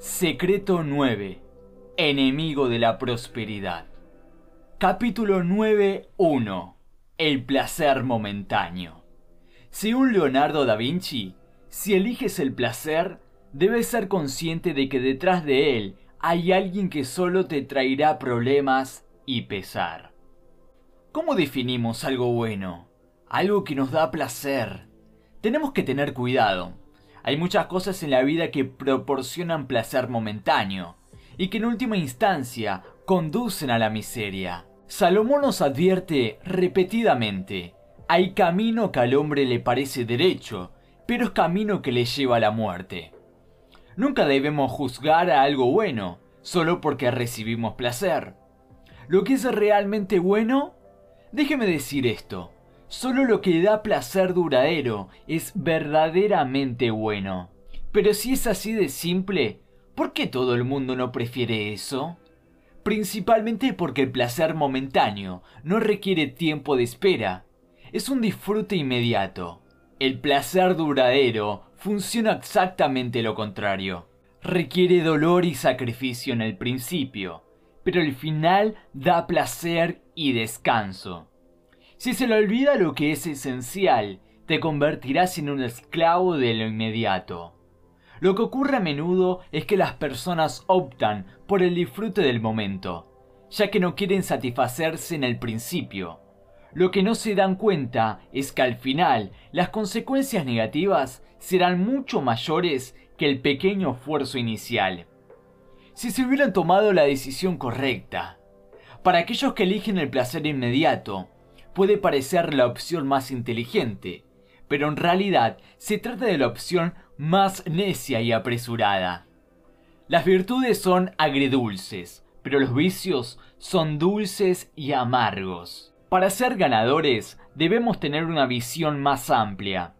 Secreto 9. Enemigo de la prosperidad. Capítulo 9.1. El placer momentáneo. Según Leonardo da Vinci, si eliges el placer, debes ser consciente de que detrás de él hay alguien que solo te traerá problemas y pesar. ¿Cómo definimos algo bueno? Algo que nos da placer. Tenemos que tener cuidado. Hay muchas cosas en la vida que proporcionan placer momentáneo y que en última instancia conducen a la miseria. Salomón nos advierte repetidamente, hay camino que al hombre le parece derecho, pero es camino que le lleva a la muerte. Nunca debemos juzgar a algo bueno solo porque recibimos placer. Lo que es realmente bueno, déjeme decir esto, Solo lo que da placer duradero es verdaderamente bueno. Pero si es así de simple, ¿por qué todo el mundo no prefiere eso? Principalmente porque el placer momentáneo no requiere tiempo de espera. Es un disfrute inmediato. El placer duradero funciona exactamente lo contrario. Requiere dolor y sacrificio en el principio, pero al final da placer y descanso. Si se le olvida lo que es esencial, te convertirás en un esclavo de lo inmediato. Lo que ocurre a menudo es que las personas optan por el disfrute del momento, ya que no quieren satisfacerse en el principio. Lo que no se dan cuenta es que al final las consecuencias negativas serán mucho mayores que el pequeño esfuerzo inicial. Si se hubieran tomado la decisión correcta, para aquellos que eligen el placer inmediato, puede parecer la opción más inteligente, pero en realidad se trata de la opción más necia y apresurada. Las virtudes son agridulces, pero los vicios son dulces y amargos. Para ser ganadores debemos tener una visión más amplia.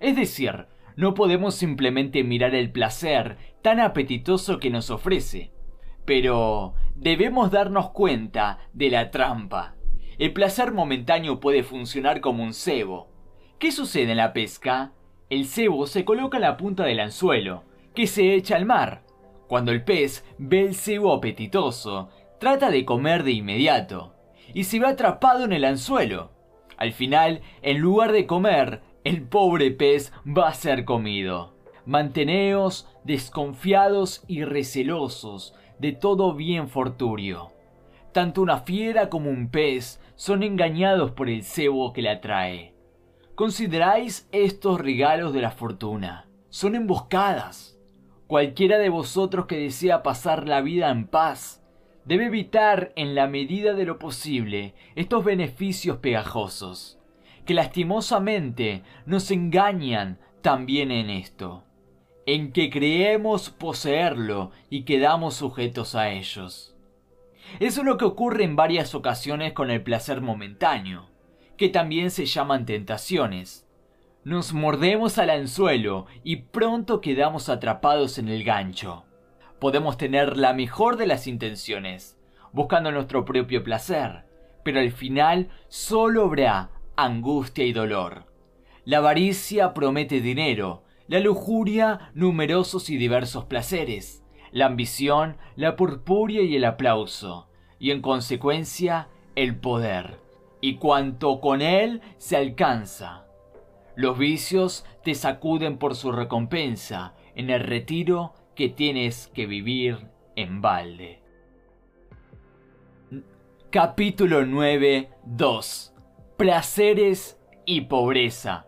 Es decir, no podemos simplemente mirar el placer tan apetitoso que nos ofrece, pero debemos darnos cuenta de la trampa. El placer momentáneo puede funcionar como un cebo. ¿Qué sucede en la pesca? El cebo se coloca en la punta del anzuelo, que se echa al mar. Cuando el pez ve el cebo apetitoso, trata de comer de inmediato, y se ve atrapado en el anzuelo. Al final, en lugar de comer, el pobre pez va a ser comido. Manteneos desconfiados y recelosos de todo bien forturio. Tanto una fiera como un pez son engañados por el cebo que le atrae. Consideráis estos regalos de la fortuna. Son emboscadas. Cualquiera de vosotros que desea pasar la vida en paz debe evitar en la medida de lo posible estos beneficios pegajosos, que lastimosamente nos engañan también en esto, en que creemos poseerlo y quedamos sujetos a ellos. Eso es lo que ocurre en varias ocasiones con el placer momentáneo, que también se llaman tentaciones. Nos mordemos al anzuelo y pronto quedamos atrapados en el gancho. Podemos tener la mejor de las intenciones, buscando nuestro propio placer, pero al final solo habrá angustia y dolor. La avaricia promete dinero, la lujuria numerosos y diversos placeres, la ambición, la purpuria y el aplauso, y en consecuencia el poder, y cuanto con él se alcanza. Los vicios te sacuden por su recompensa en el retiro que tienes que vivir en balde. Capítulo 9 2 Placeres y pobreza.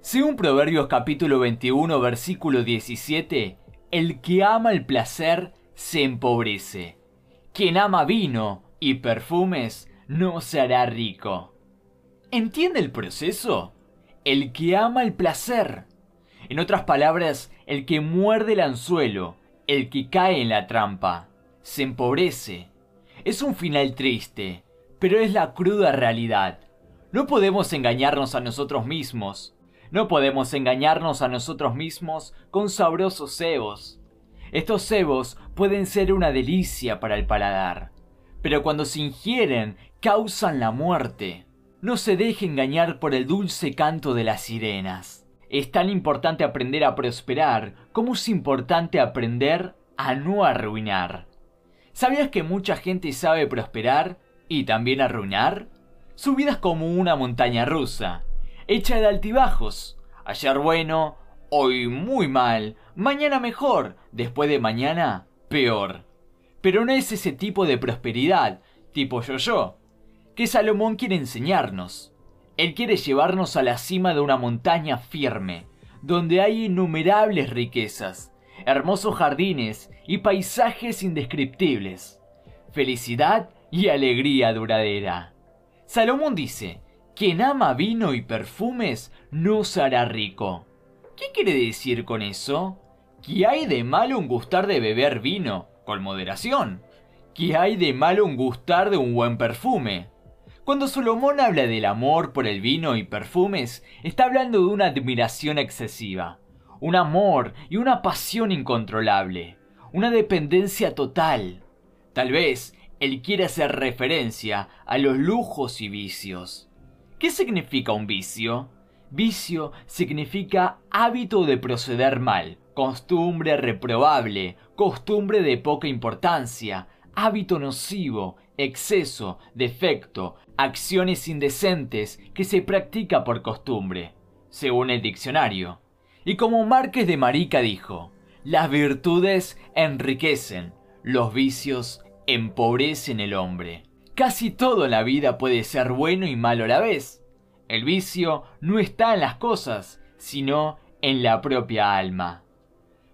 Según Proverbios capítulo 21 versículo 17, el que ama el placer se empobrece. Quien ama vino y perfumes no se hará rico. ¿Entiende el proceso? El que ama el placer. En otras palabras, el que muerde el anzuelo, el que cae en la trampa, se empobrece. Es un final triste, pero es la cruda realidad. No podemos engañarnos a nosotros mismos. No podemos engañarnos a nosotros mismos con sabrosos cebos. Estos cebos pueden ser una delicia para el paladar, pero cuando se ingieren causan la muerte. No se deje engañar por el dulce canto de las sirenas. Es tan importante aprender a prosperar como es importante aprender a no arruinar. ¿Sabías que mucha gente sabe prosperar y también arruinar? Su vida es como una montaña rusa, hecha de altibajos. Ayer bueno, hoy muy mal, mañana mejor, después de mañana peor. Pero no es ese tipo de prosperidad, tipo yo-yo, que Salomón quiere enseñarnos. Él quiere llevarnos a la cima de una montaña firme, donde hay innumerables riquezas, hermosos jardines y paisajes indescriptibles, felicidad y alegría duradera. Salomón dice, quien ama vino y perfumes no se hará rico. ¿Qué quiere decir con eso? ¿Qué hay de malo en gustar de beber vino, con moderación? ¿Qué hay de malo en gustar de un buen perfume? Cuando Salomón habla del amor por el vino y perfumes, está hablando de una admiración excesiva, un amor y una pasión incontrolable, una dependencia total. Tal vez él quiere hacer referencia a los lujos y vicios. ¿Qué significa un vicio? Vicio significa hábito de proceder mal, costumbre reprobable, costumbre de poca importancia, hábito nocivo, exceso, defecto, acciones indecentes que se practica por costumbre, según el diccionario. Y como Márquez de Marica dijo, las virtudes enriquecen, los vicios empobrecen el hombre. Casi todo en la vida puede ser bueno y malo a la vez. El vicio no está en las cosas, sino en la propia alma.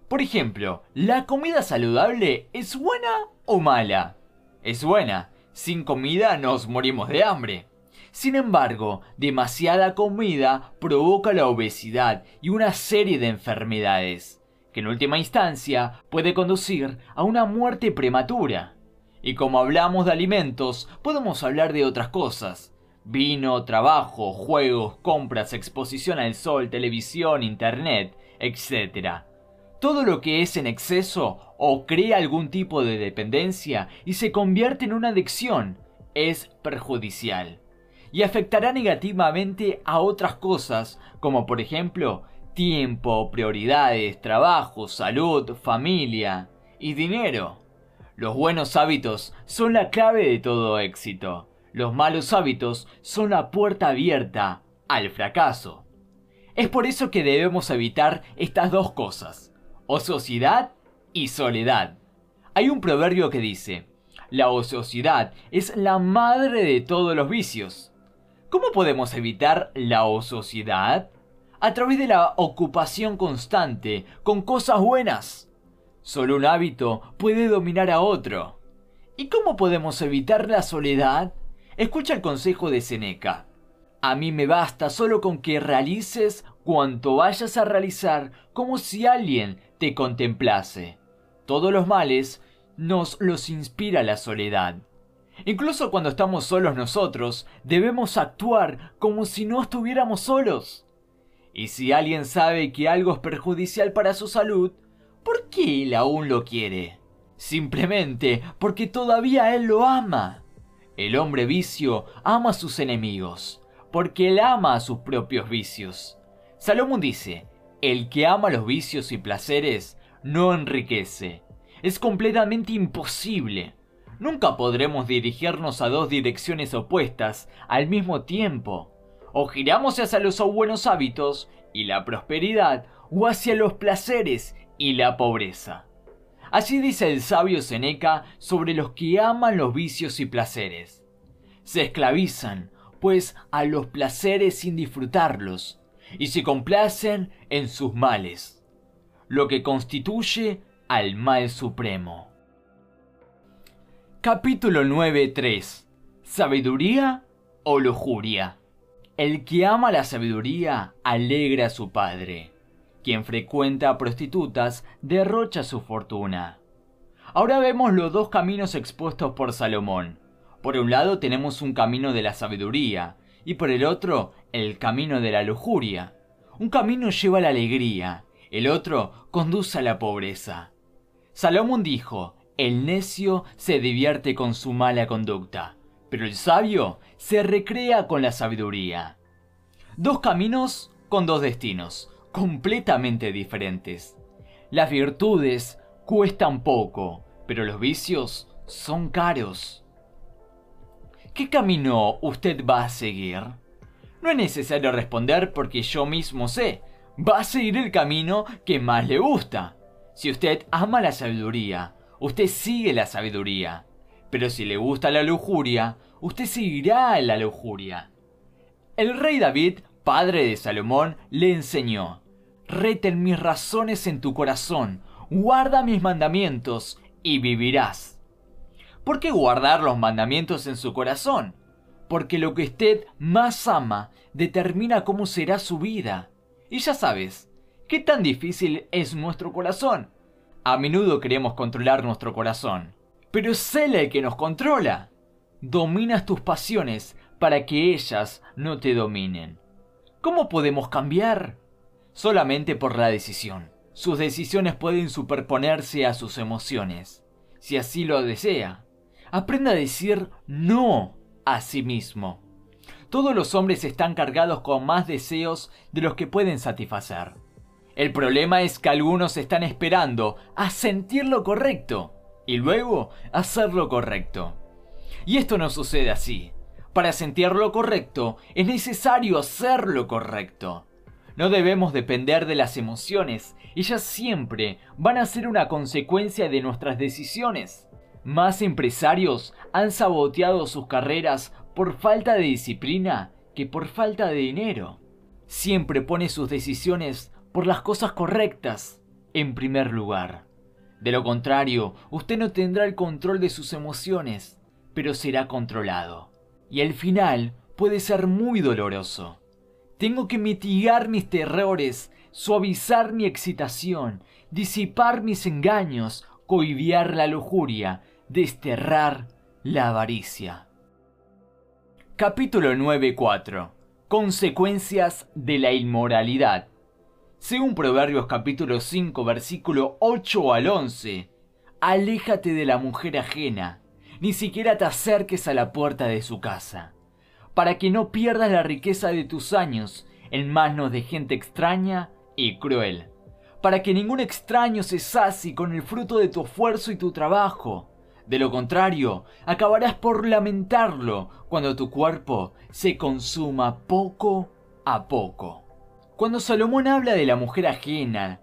Por ejemplo, ¿la comida saludable es buena o mala? Es buena. Sin comida nos morimos de hambre. Sin embargo, demasiada comida provoca la obesidad y una serie de enfermedades, que en última instancia puede conducir a una muerte prematura. Y como hablamos de alimentos, podemos hablar de otras cosas. Vino, trabajo, juegos, compras, exposición al sol, televisión, internet, etc. Todo lo que es en exceso o crea algún tipo de dependencia y se convierte en una adicción es perjudicial y afectará negativamente a otras cosas, como por ejemplo tiempo, prioridades, trabajo, salud, familia y dinero. Los buenos hábitos son la clave de todo éxito. Los malos hábitos son la puerta abierta al fracaso. Es por eso que debemos evitar estas dos cosas, ociosidad y soledad. Hay un proverbio que dice, la ociosidad es la madre de todos los vicios. ¿Cómo podemos evitar la ociosidad? A través de la ocupación constante con cosas buenas. Solo un hábito puede dominar a otro. ¿Y cómo podemos evitar la soledad? Escucha el consejo de Seneca. A mí me basta solo con que realices cuanto vayas a realizar como si alguien te contemplase. Todos los males nos los inspira la soledad. Incluso cuando estamos solos nosotros, debemos actuar como si no estuviéramos solos. Y si alguien sabe que algo es perjudicial para su salud, ¿por qué él aún lo quiere? Simplemente porque todavía él lo ama. El hombre vicio ama a sus enemigos, porque él ama a sus propios vicios. Salomón dice, el que ama los vicios y placeres no enriquece. Es completamente imposible. Nunca podremos dirigirnos a dos direcciones opuestas al mismo tiempo. O giramos hacia los buenos hábitos y la prosperidad, o hacia los placeres y la pobreza. Así dice el sabio Seneca sobre los que aman los vicios y placeres. Se esclavizan, pues, a los placeres sin disfrutarlos, y se complacen en sus males, lo que constituye al mal supremo. Capítulo 9.3 ¿Sabiduría o lujuria? El que ama la sabiduría alegra a su padre. Quien frecuenta prostitutas derrocha su fortuna. Ahora vemos los dos caminos expuestos por Salomón. Por un lado tenemos un camino de la sabiduría y por el otro el camino de la lujuria. Un camino lleva a la alegría, el otro conduce a la pobreza. Salomón dijo, el necio se divierte con su mala conducta, pero el sabio se recrea con la sabiduría. Dos caminos con dos destinos, completamente diferentes. Las virtudes cuestan poco, pero los vicios son caros. ¿Qué camino usted va a seguir? No es necesario responder porque yo mismo sé. Va a seguir el camino que más le gusta. Si usted ama la sabiduría, usted sigue la sabiduría. Pero si le gusta la lujuria, usted seguirá la lujuria. El rey David, padre de Salomón, le enseñó, Reten mis razones en tu corazón, guarda mis mandamientos y vivirás. ¿Por qué guardar los mandamientos en su corazón? Porque lo que usted más ama determina cómo será su vida. Y ya sabes, ¿qué tan difícil es nuestro corazón? A menudo queremos controlar nuestro corazón, pero es él el que nos controla. Dominas tus pasiones para que ellas no te dominen. ¿Cómo podemos cambiar? Solamente por la decisión. Sus decisiones pueden superponerse a sus emociones, si así lo desea. Aprenda a decir no a sí mismo. Todos los hombres están cargados con más deseos de los que pueden satisfacer. El problema es que algunos están esperando a sentir lo correcto y luego hacer lo correcto. Y esto no sucede así. Para sentir lo correcto es necesario hacer lo correcto. No debemos depender de las emociones, ellas siempre van a ser una consecuencia de nuestras decisiones. Más empresarios han saboteado sus carreras por falta de disciplina que por falta de dinero. Siempre pone sus decisiones por las cosas correctas en primer lugar. De lo contrario, usted no tendrá el control de sus emociones, pero será controlado. Y el final puede ser muy doloroso. Tengo que mitigar mis terrores, suavizar mi excitación, disipar mis engaños, cohibiar la lujuria, desterrar la avaricia. Capítulo 9.4 Consecuencias de la inmoralidad. Según Proverbios capítulo 5 versículo 8 al 11, aléjate de la mujer ajena, ni siquiera te acerques a la puerta de su casa, para que no pierdas la riqueza de tus años en manos de gente extraña y cruel, para que ningún extraño se sacie con el fruto de tu esfuerzo y tu trabajo, de lo contrario, acabarás por lamentarlo cuando tu cuerpo se consuma poco a poco. Cuando Salomón habla de la mujer ajena,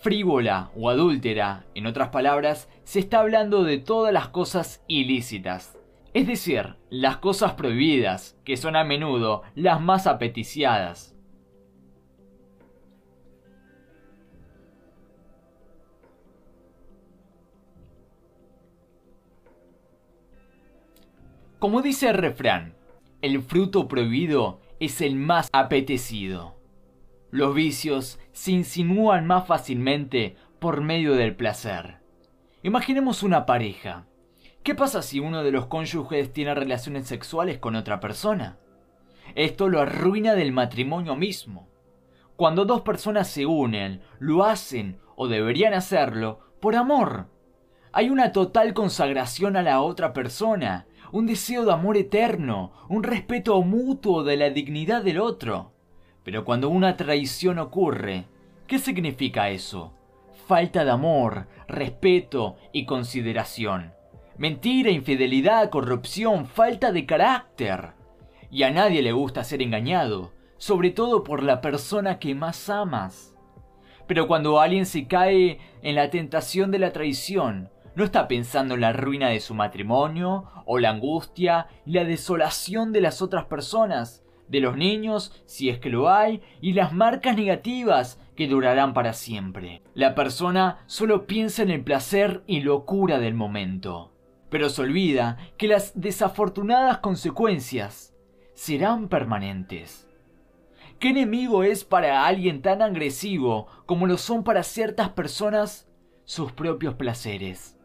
frívola o adúltera, en otras palabras, se está hablando de todas las cosas ilícitas. Es decir, las cosas prohibidas, que son a menudo las más apeticiadas. Como dice el refrán, el fruto prohibido es el más apetecido. Los vicios se insinúan más fácilmente por medio del placer. Imaginemos una pareja. ¿Qué pasa si uno de los cónyuges tiene relaciones sexuales con otra persona? Esto lo arruina del matrimonio mismo. Cuando dos personas se unen, lo hacen o deberían hacerlo por amor. Hay una total consagración a la otra persona un deseo de amor eterno, un respeto mutuo de la dignidad del otro. Pero cuando una traición ocurre, ¿qué significa eso? Falta de amor, respeto y consideración. Mentira, infidelidad, corrupción, falta de carácter. Y a nadie le gusta ser engañado, sobre todo por la persona que más amas. Pero cuando alguien se cae en la tentación de la traición, no está pensando en la ruina de su matrimonio, o la angustia y la desolación de las otras personas, de los niños, si es que lo hay, y las marcas negativas que durarán para siempre. La persona solo piensa en el placer y locura del momento, pero se olvida que las desafortunadas consecuencias serán permanentes. ¿Qué enemigo es para alguien tan agresivo como lo son para ciertas personas sus propios placeres?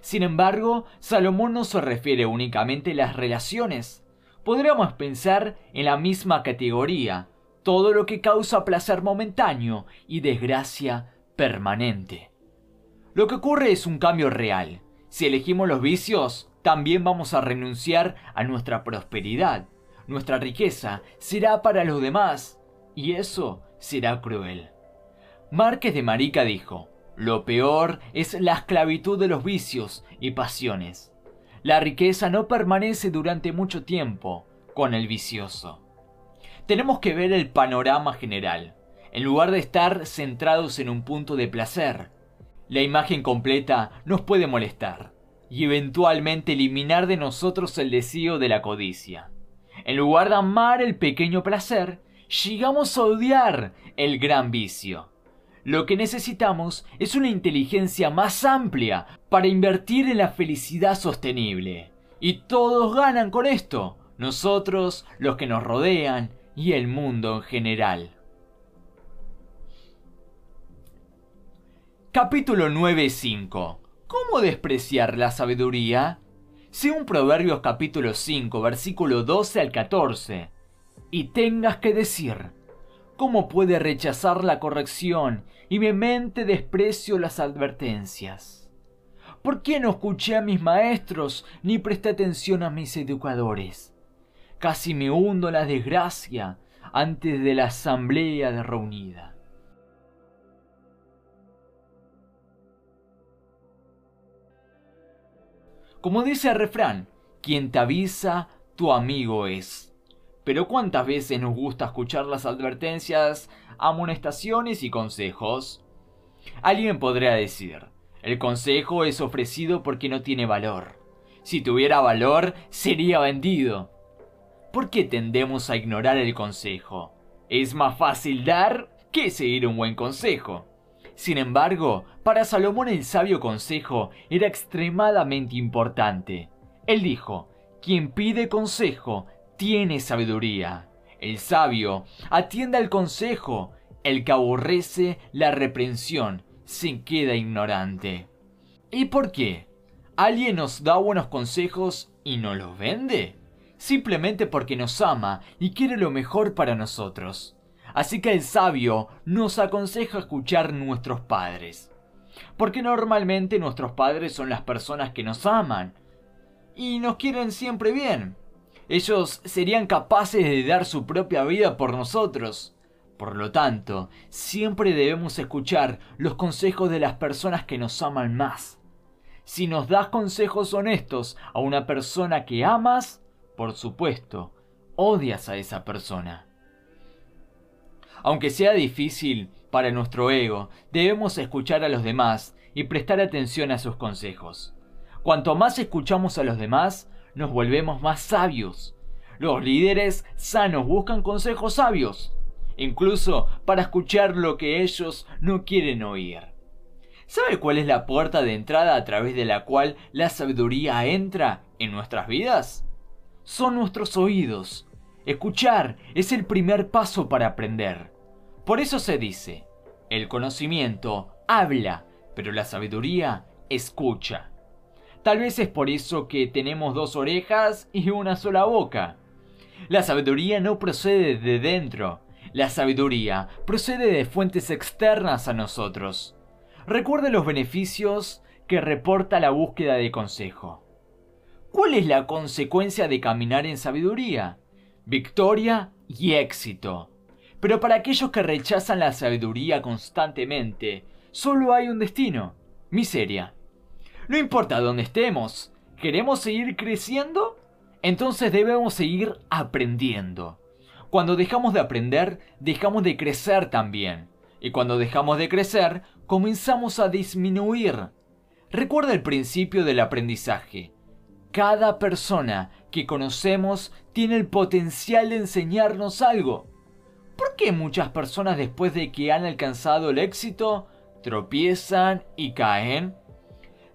Sin embargo, Salomón no se refiere únicamente a las relaciones. Podríamos pensar en la misma categoría, todo lo que causa placer momentáneo y desgracia permanente. Lo que ocurre es un cambio real. Si elegimos los vicios, también vamos a renunciar a nuestra prosperidad. Nuestra riqueza será para los demás, y eso será cruel. Márquez de Marica dijo, Lo peor es la esclavitud de los vicios y pasiones. La riqueza no permanece durante mucho tiempo con el vicioso. Tenemos que ver el panorama general, en lugar de estar centrados en un punto de placer. La imagen completa nos puede molestar y eventualmente eliminar de nosotros el deseo de la codicia. En lugar de amar el pequeño placer, llegamos a odiar el gran vicio. Lo que necesitamos es una inteligencia más amplia para invertir en la felicidad sostenible. Y todos ganan con esto, nosotros, los que nos rodean y el mundo en general. Capítulo 9.5 ¿Cómo despreciar la sabiduría? Según Proverbios capítulo 5, versículo 12 al 14. Y tengas que decir, ¿cómo puede rechazar la corrección y mi mente desprecio las advertencias? ¿Por qué no escuché a mis maestros ni presté atención a mis educadores? Casi me hundo la desgracia antes de la asamblea de reunida. Como dice el refrán, quien te avisa, tu amigo es. Pero ¿cuántas veces nos gusta escuchar las advertencias, amonestaciones y consejos? Alguien podría decir, el consejo es ofrecido porque no tiene valor. Si tuviera valor, sería vendido. ¿Por qué tendemos a ignorar el consejo? Es más fácil dar que seguir un buen consejo. Sin embargo, para Salomón el sabio consejo era extremadamente importante. Él dijo, quien pide consejo tiene sabiduría. El sabio atiende al consejo, el que aborrece la reprensión se queda ignorante. ¿Y por qué? ¿Alguien nos da buenos consejos y no los vende? Simplemente porque nos ama y quiere lo mejor para nosotros. Así que el sabio nos aconseja escuchar nuestros padres. Porque normalmente nuestros padres son las personas que nos aman y nos quieren siempre bien. Ellos serían capaces de dar su propia vida por nosotros. Por lo tanto, siempre debemos escuchar los consejos de las personas que nos aman más. Si nos das consejos honestos a una persona que amas, por supuesto, odias a esa persona. Aunque sea difícil para nuestro ego, debemos escuchar a los demás y prestar atención a sus consejos. Cuanto más escuchamos a los demás, nos volvemos más sabios. Los líderes sanos buscan consejos sabios, incluso para escuchar lo que ellos no quieren oír. ¿Sabe cuál es la puerta de entrada a través de la cual la sabiduría entra en nuestras vidas? Son nuestros oídos. Escuchar es el primer paso para aprender. Por eso se dice, el conocimiento habla, pero la sabiduría escucha. Tal vez es por eso que tenemos dos orejas y una sola boca. La sabiduría no procede de dentro, la sabiduría procede de fuentes externas a nosotros. Recuerde los beneficios que reporta la búsqueda de consejo. ¿Cuál es la consecuencia de caminar en sabiduría? Victoria y éxito. Pero para aquellos que rechazan la sabiduría constantemente, solo hay un destino, miseria. No importa dónde estemos, ¿queremos seguir creciendo? Entonces debemos seguir aprendiendo. Cuando dejamos de aprender, dejamos de crecer también. Y cuando dejamos de crecer, comenzamos a disminuir. Recuerda el principio del aprendizaje. Cada persona que conocemos tiene el potencial de enseñarnos algo. ¿Por qué muchas personas después de que han alcanzado el éxito tropiezan y caen?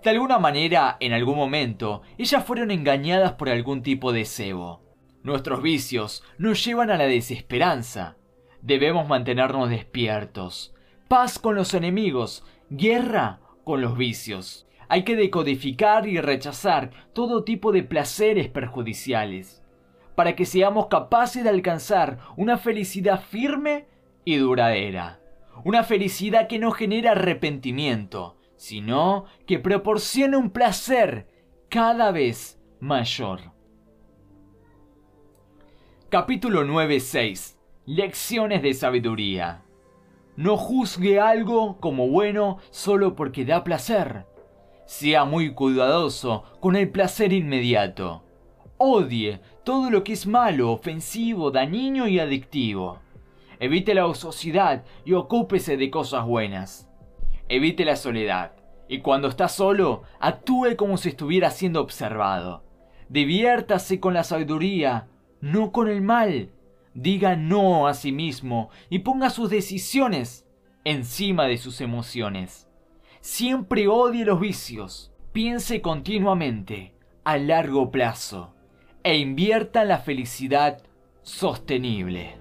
De alguna manera, en algún momento, ellas fueron engañadas por algún tipo de cebo. Nuestros vicios nos llevan a la desesperanza. Debemos mantenernos despiertos. Paz con los enemigos, guerra con los vicios. Hay que decodificar y rechazar todo tipo de placeres perjudiciales para que seamos capaces de alcanzar una felicidad firme y duradera. Una felicidad que no genera arrepentimiento, sino que proporciona un placer cada vez mayor. Capítulo 9.6 Lecciones de sabiduría No juzgue algo como bueno solo porque da placer. Sea muy cuidadoso con el placer inmediato. Odie todo lo que es malo, ofensivo, dañino y adictivo. Evite la ociosidad y ocúpese de cosas buenas. Evite la soledad. Y cuando está solo, actúe como si estuviera siendo observado. Diviértase con la sabiduría, no con el mal. Diga no a sí mismo y ponga sus decisiones encima de sus emociones. Siempre odie los vicios. Piense continuamente a largo plazo e invierta en la felicidad sostenible.